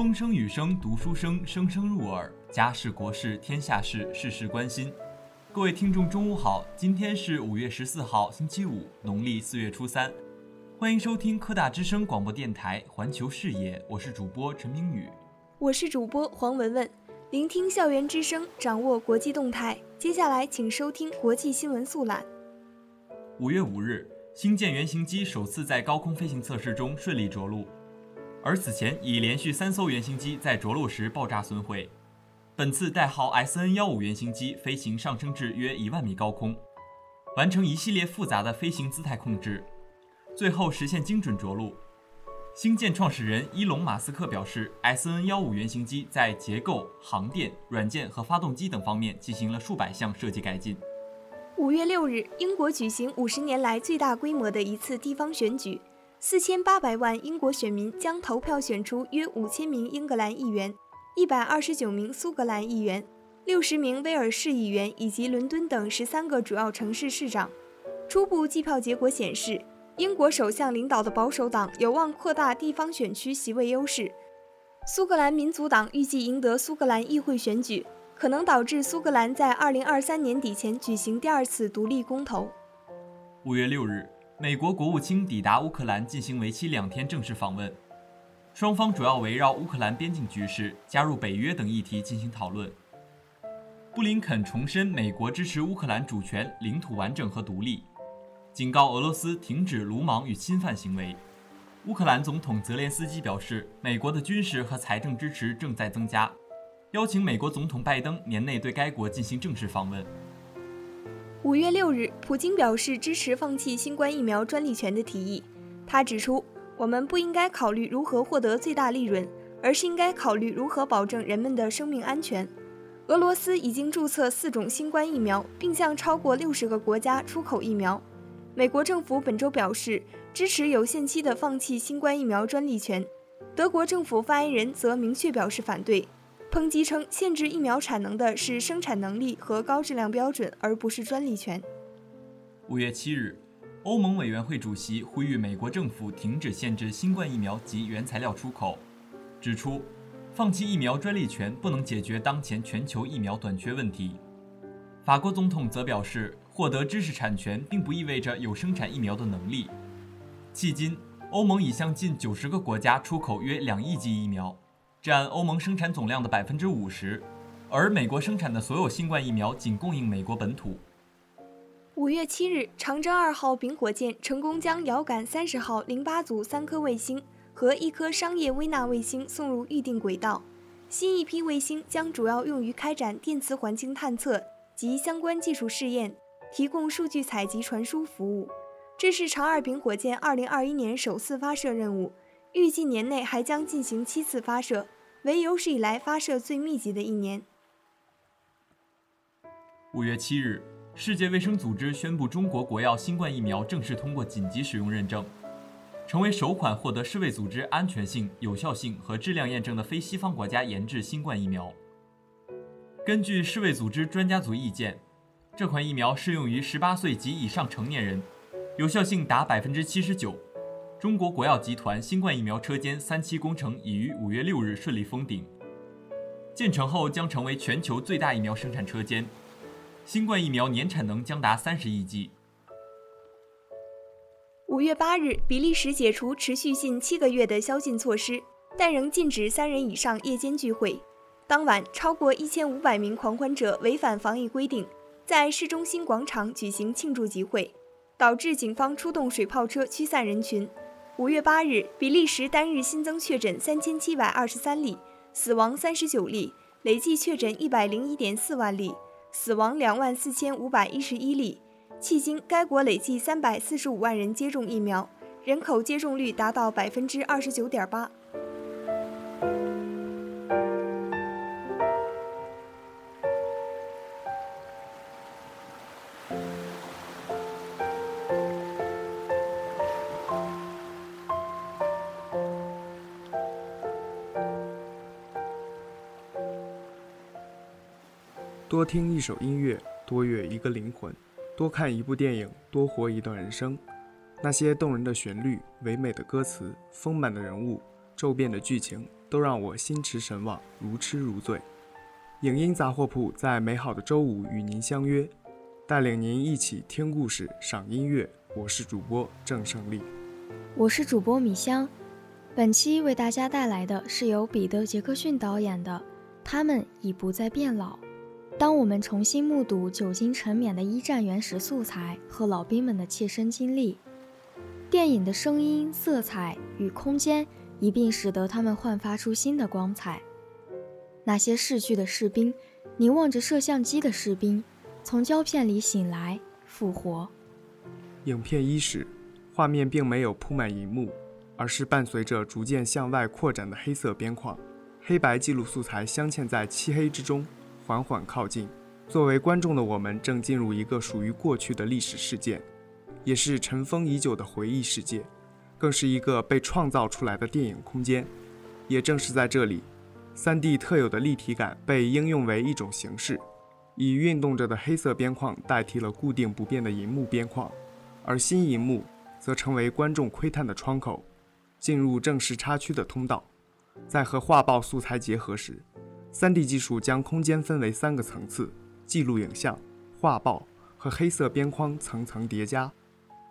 风声雨声读书声，声声入耳。家事国事天下事，事事关心。各位听众，中午好！今天是五月十四号，星期五，农历四月初三。欢迎收听科大之声广播电台环球视野，我是主播陈明宇，我是主播黄文文。聆听校园之声，掌握国际动态。接下来，请收听国际新闻速览。五月五日，星舰原型机首次在高空飞行测试中顺利着陆。而此前已连续三艘原型机在着陆时爆炸损毁。本次代号 SN 幺五原型机飞行上升至约一万米高空，完成一系列复杂的飞行姿态控制，最后实现精准着陆。星舰创始人伊隆·马斯克表示，SN 幺五原型机在结构、航电、软件和发动机等方面进行了数百项设计改进。五月六日，英国举行五十年来最大规模的一次地方选举。四千八百万英国选民将投票选出约五千名英格兰议员、一百二十九名苏格兰议员、六十名威尔士议员以及伦敦等十三个主要城市市长。初步计票结果显示，英国首相领导的保守党有望扩大地方选区席位优势。苏格兰民族党预计赢得苏格兰议会选举，可能导致苏格兰在二零二三年底前举行第二次独立公投。五月六日。美国国务卿抵达乌克兰进行为期两天正式访问，双方主要围绕乌克兰边境局势、加入北约等议题进行讨论。布林肯重申美国支持乌克兰主权、领土完整和独立，警告俄罗斯停止鲁莽与侵犯行为。乌克兰总统泽连斯基表示，美国的军事和财政支持正在增加，邀请美国总统拜登年内对该国进行正式访问。五月六日，普京表示支持放弃新冠疫苗专利权的提议。他指出，我们不应该考虑如何获得最大利润，而是应该考虑如何保证人们的生命安全。俄罗斯已经注册四种新冠疫苗，并向超过六十个国家出口疫苗。美国政府本周表示支持有限期的放弃新冠疫苗专利权。德国政府发言人则明确表示反对。抨击称，限制疫苗产能的是生产能力和高质量标准，而不是专利权。五月七日，欧盟委员会主席呼吁美国政府停止限制新冠疫苗及原材料出口，指出，放弃疫苗专利权不能解决当前全球疫苗短缺问题。法国总统则表示，获得知识产权并不意味着有生产疫苗的能力。迄今，欧盟已向近九十个国家出口约两亿剂疫苗。占欧盟生产总量的百分之五十，而美国生产的所有新冠疫苗仅供应美国本土。五月七日，长征二号丙火箭成功将遥感三十号零八组三颗卫星和一颗商业微纳卫星送入预定轨道。新一批卫星将主要用于开展电磁环境探测及相关技术试验，提供数据采集传输服务。这是长二丙火箭二零二一年首次发射任务。预计年内还将进行七次发射，为有史以来发射最密集的一年。五月七日，世界卫生组织宣布中国国药新冠疫苗正式通过紧急使用认证，成为首款获得世卫组织安全性、有效性和质量验证的非西方国家研制新冠疫苗。根据世卫组织专家组意见，这款疫苗适用于十八岁及以上成年人，有效性达百分之七十九。中国国药集团新冠疫苗车间三期工程已于五月六日顺利封顶，建成后将成为全球最大疫苗生产车间，新冠疫苗年产能将达三十亿剂。五月八日，比利时解除持续近七个月的宵禁措施，但仍禁止三人以上夜间聚会。当晚，超过一千五百名狂欢者违反防疫规定，在市中心广场举行庆祝集会，导致警方出动水炮车驱散人群。五月八日，比利时单日新增确诊三千七百二十三例，死亡三十九例，累计确诊一百零一点四万例，死亡两万四千五百一十一例。迄今，该国累计三百四十五万人接种疫苗，人口接种率达到百分之二十九点八。多听一首音乐，多阅一个灵魂；多看一部电影，多活一段人生。那些动人的旋律、唯美的歌词、丰满的人物、骤变的剧情，都让我心驰神往，如痴如醉。影音杂货铺在美好的周五与您相约，带领您一起听故事、赏音乐。我是主播郑胜利，我是主播米香。本期为大家带来的是由彼得·杰克逊导演的《他们已不再变老》。当我们重新目睹久经沉湎的一战原始素材和老兵们的切身经历，电影的声音、色彩与空间一并使得他们焕发出新的光彩。那些逝去的士兵凝望着摄像机的士兵，从胶片里醒来，复活。影片伊始，画面并没有铺满银幕，而是伴随着逐渐向外扩展的黑色边框，黑白记录素材镶嵌在漆黑之中，缓缓靠近。作为观众的我们，正进入一个属于过去的历史事件。也是尘封已久的回忆世界，更是一个被创造出来的电影空间。也正是在这里，3D 特有的立体感被应用为一种形式，以运动着的黑色边框代替了固定不变的银幕边框，而新银幕则成为观众窥探的窗口，进入正式插区的通道。在和画报素材结合时，3D 技术将空间分为三个层次：记录影像、画报和黑色边框层层叠加。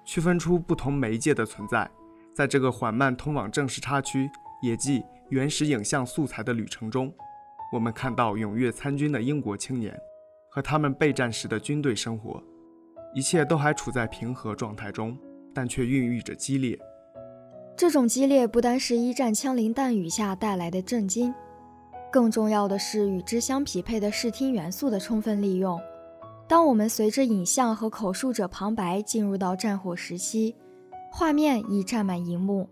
区分出不同媒介的存在，在这个缓慢通往正式插区，也即原始影像素材的旅程中，我们看到踊跃参军的英国青年和他们备战时的军队生活，一切都还处在平和状态中，但却孕育着激烈。这种激烈不单是一战枪林弹雨下带来的震惊，更重要的是与之相匹配的视听元素的充分利用。当我们随着影像和口述者旁白进入到战火时期，画面已占满荧幕，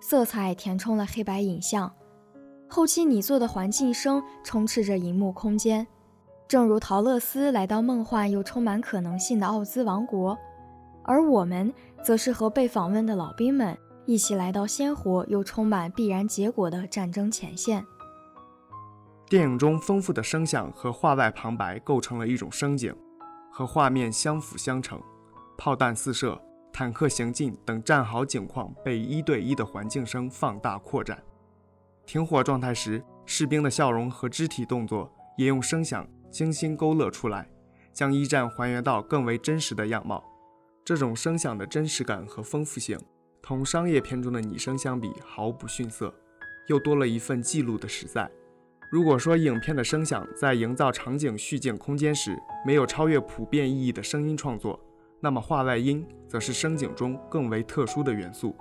色彩填充了黑白影像，后期拟作的环境声充斥着荧幕空间，正如陶乐斯来到梦幻又充满可能性的奥兹王国，而我们则是和被访问的老兵们一起来到鲜活又充满必然结果的战争前线。电影中丰富的声响和画外旁白构成了一种声景。和画面相辅相成，炮弹四射、坦克行进等战壕景况被一对一的环境声放大扩展。停火状态时，士兵的笑容和肢体动作也用声响精心勾勒出来，将一战还原到更为真实的样貌。这种声响的真实感和丰富性，同商业片中的拟声相比毫不逊色，又多了一份记录的实在。如果说影片的声响在营造场景叙景空间时没有超越普遍意义的声音创作，那么画外音则是声景中更为特殊的元素。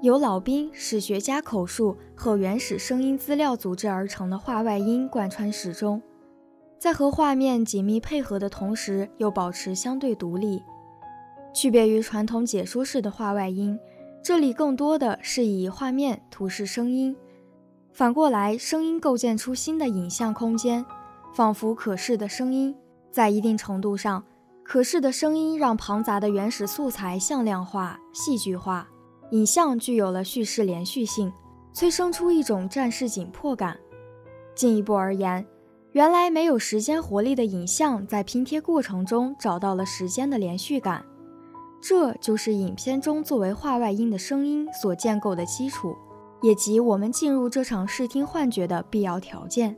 由老兵、史学家口述和原始声音资料组织而成的画外音贯穿始终，在和画面紧密配合的同时又保持相对独立。区别于传统解说式的画外音，这里更多的是以画面图示声音。反过来，声音构建出新的影像空间，仿佛可视的声音。在一定程度上，可视的声音让庞杂的原始素材向量化、戏剧化，影像具有了叙事连续性，催生出一种战事紧迫感。进一步而言，原来没有时间活力的影像，在拼贴过程中找到了时间的连续感。这就是影片中作为画外音的声音所建构的基础。也即我们进入这场视听幻觉的必要条件。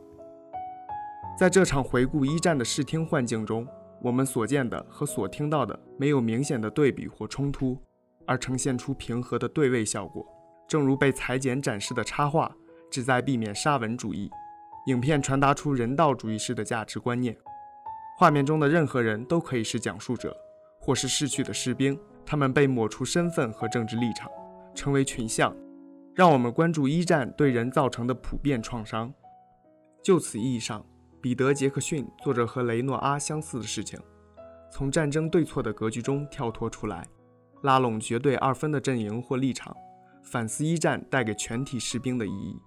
在这场回顾一战的视听幻境中，我们所见的和所听到的没有明显的对比或冲突，而呈现出平和的对位效果。正如被裁剪展示的插画，旨在避免沙文主义。影片传达出人道主义式的价值观念。画面中的任何人都可以是讲述者，或是逝去的士兵，他们被抹除身份和政治立场，成为群像。让我们关注一战对人造成的普遍创伤。就此意义上，彼得·杰克逊做着和雷诺阿相似的事情，从战争对错的格局中跳脱出来，拉拢绝对二分的阵营或立场，反思一战带给全体士兵的意义。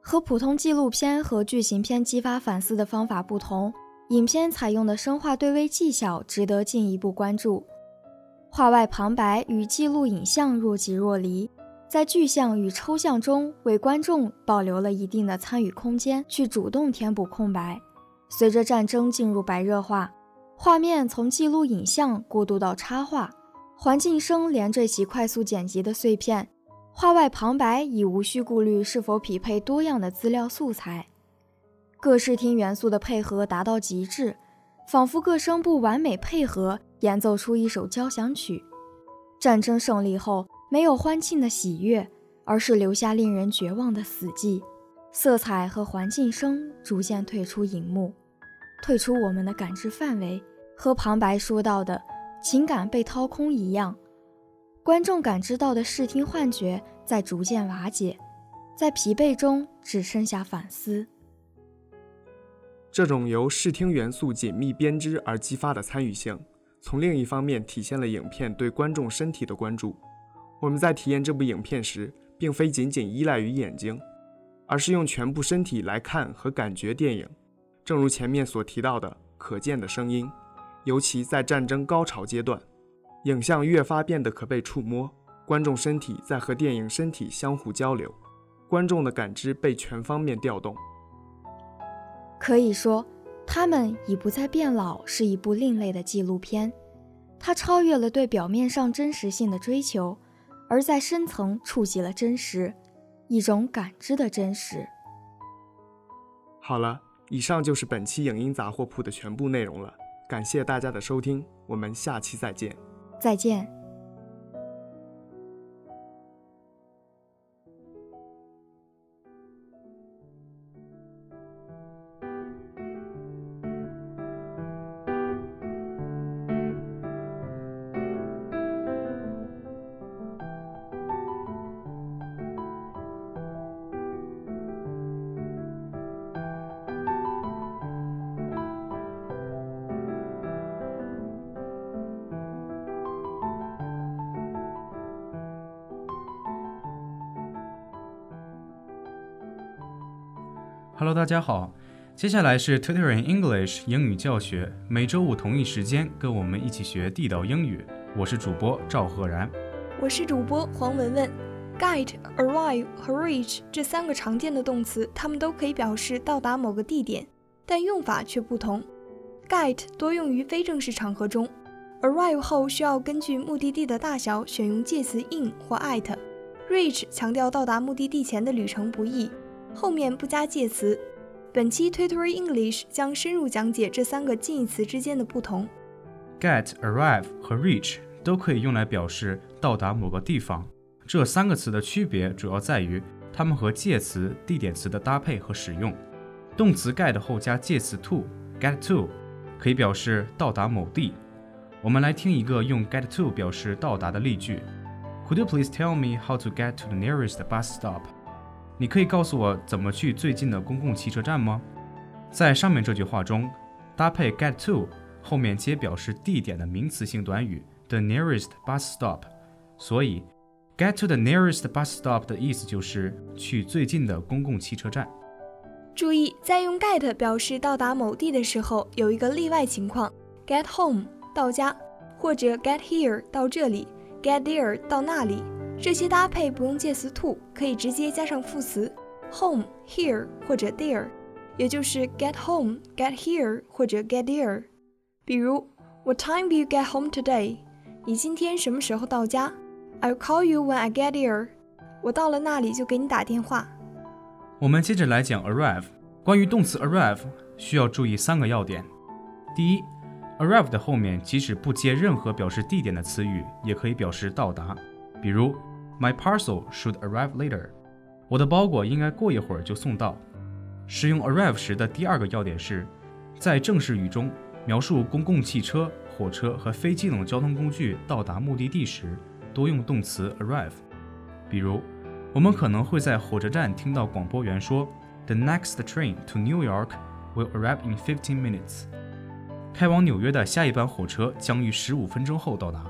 和普通纪录片和剧情片激发反思的方法不同，影片采用的生化对位技巧值得进一步关注。画外旁白与记录影像若即若离。在具象与抽象中，为观众保留了一定的参与空间，去主动填补空白。随着战争进入白热化，画面从记录影像过渡到插画，环境声连缀起快速剪辑的碎片，画外旁白已无需顾虑是否匹配多样的资料素材，各视听元素的配合达到极致，仿佛各声部完美配合演奏出一首交响曲。战争胜利后，没有欢庆的喜悦，而是留下令人绝望的死寂。色彩和环境声逐渐退出荧幕，退出我们的感知范围，和旁白说到的情感被掏空一样。观众感知到的视听幻觉在逐渐瓦解，在疲惫中只剩下反思。这种由视听元素紧密编织而激发的参与性，从另一方面体现了影片对观众身体的关注。我们在体验这部影片时，并非仅仅依赖于眼睛，而是用全部身体来看和感觉电影。正如前面所提到的，可见的声音，尤其在战争高潮阶段。影像越发变得可被触摸，观众身体在和电影身体相互交流，观众的感知被全方面调动。可以说，他们已不再变老是一部另类的纪录片，它超越了对表面上真实性的追求，而在深层触及了真实，一种感知的真实。好了，以上就是本期影音杂货铺的全部内容了，感谢大家的收听，我们下期再见。再见。Hello，大家好，接下来是 Tutoring English 英语教学，每周五同一时间跟我们一起学地道英语。我是主播赵赫然，我是主播黄文文。Get、arrive 和 reach 这三个常见的动词，它们都可以表示到达某个地点，但用法却不同。Get 多用于非正式场合中，arrive 后需要根据目的地的大小选用介词 in 或 at。Reach 强调到达目的地前的旅程不易。后面不加介词。本期 Twitter English 将深入讲解这三个近义词之间的不同。Get、arrive 和 reach 都可以用来表示到达某个地方。这三个词的区别主要在于它们和介词、地点词的搭配和使用。动词 get 后加介词 to，get to 可以表示到达某地。我们来听一个用 get to 表示到达的例句：Could you please tell me how to get to the nearest bus stop？你可以告诉我怎么去最近的公共汽车站吗？在上面这句话中，搭配 get to 后面接表示地点的名词性短语 the nearest bus stop，所以 get to the nearest bus stop 的意思就是去最近的公共汽车站。注意，在用 get 表示到达某地的时候，有一个例外情况：get home 到家，或者 get here 到这里，get there 到那里。这些搭配不用介词 to，可以直接加上副词 home、here 或者 there，也就是 get home、get here 或者 get there。比如，What time do you get home today？你今天什么时候到家？I'll call you when I get there。我到了那里就给你打电话。我们接着来讲 arrive。关于动词 arrive，需要注意三个要点。第一，arrive 的后面即使不接任何表示地点的词语，也可以表示到达，比如。My parcel should arrive later。我的包裹应该过一会儿就送到。使用 arrive 时的第二个要点是，在正式语中描述公共汽车、火车和飞机等交通工具到达目的地时，多用动词 arrive。比如，我们可能会在火车站听到广播员说：“The next train to New York will arrive in fifteen minutes。”开往纽约的下一班火车将于十五分钟后到达。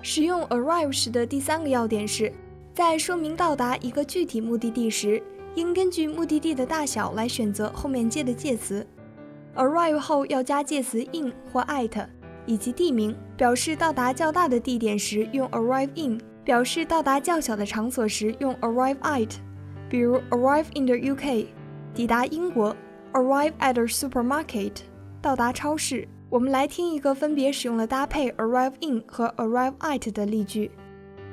使用 arrive 时的第三个要点是，在说明到达一个具体目的地时，应根据目的地的大小来选择后面接的介词。arrive 后要加介词 in 或 at，以及地名。表示到达较大的地点时用 arrive in，表示到达较小的场所时用 arrive at。比如 arrive in the UK，抵达英国；arrive at a supermarket，到达超市。我们来听一个分别使用了搭配 arrive in 和 arrive at 的例句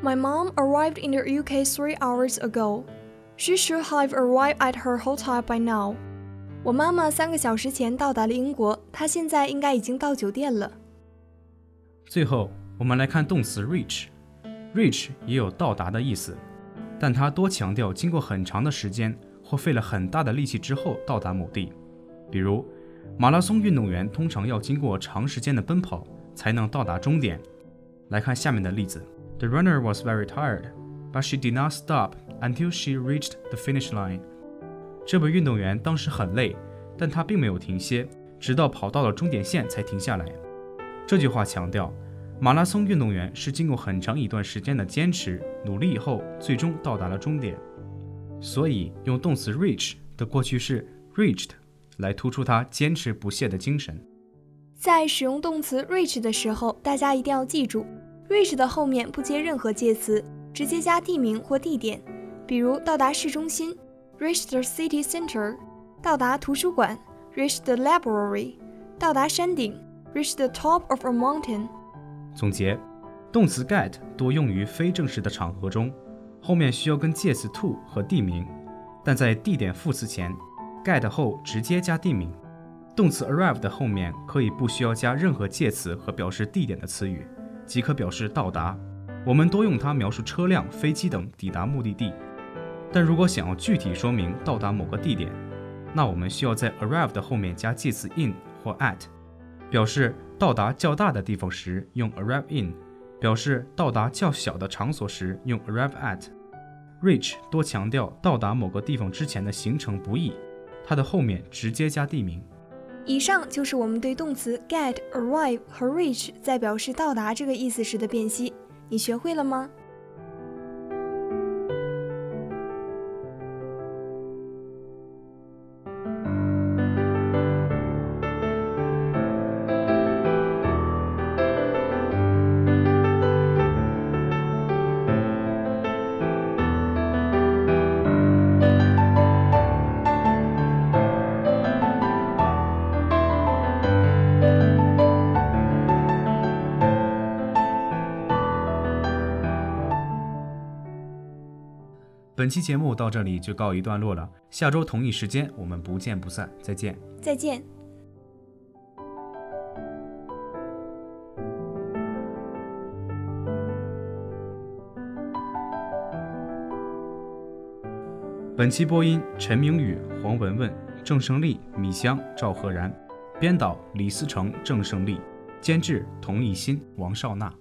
My mom arrived in the UK three hours ago. She should have arrived at her hotel by now. 我妈妈三个小时前到达了英国，她现在应该已经到酒店了。最后，我们来看动词 reach。reach 也有到达的意思，但它多强调经过很长的时间或费了很大的力气之后到达某地。比如，马拉松运动员通常要经过长时间的奔跑才能到达终点。来看下面的例子：The runner was very tired, but she did not stop until she reached the finish line. 这位运动员当时很累，但他并没有停歇，直到跑到了终点线才停下来。这句话强调。马拉松运动员是经过很长一段时间的坚持努力以后，最终到达了终点。所以用动词 reach 的过去式 reached 来突出他坚持不懈的精神。在使用动词 reach 的时候，大家一定要记住，reach 的后面不接任何介词，直接加地名或地点。比如到达市中心，reach the city center；到达图书馆，reach the library；到达山顶，reach the top of a mountain。总结，动词 get 多用于非正式的场合中，后面需要跟介词 to 和地名，但在地点副词前，get 后直接加地名。动词 arrive 的后面可以不需要加任何介词和表示地点的词语，即可表示到达。我们多用它描述车辆、飞机等抵达目的地。但如果想要具体说明到达某个地点，那我们需要在 arrive 的后面加介词 in 或 at，表示。到达较大的地方时用 arrive in，表示到达较小的场所时用 arrive at。reach 多强调到达某个地方之前的行程不易，它的后面直接加地名。以上就是我们对动词 get、arrive 和 reach 在表示到达这个意思时的辨析，你学会了吗？本期节目到这里就告一段落了，下周同一时间我们不见不散，再见。再见。本期播音：陈明宇、黄文文、郑胜利、米香、赵赫然，编导：李思成、郑胜利，监制：童艺新、王少娜。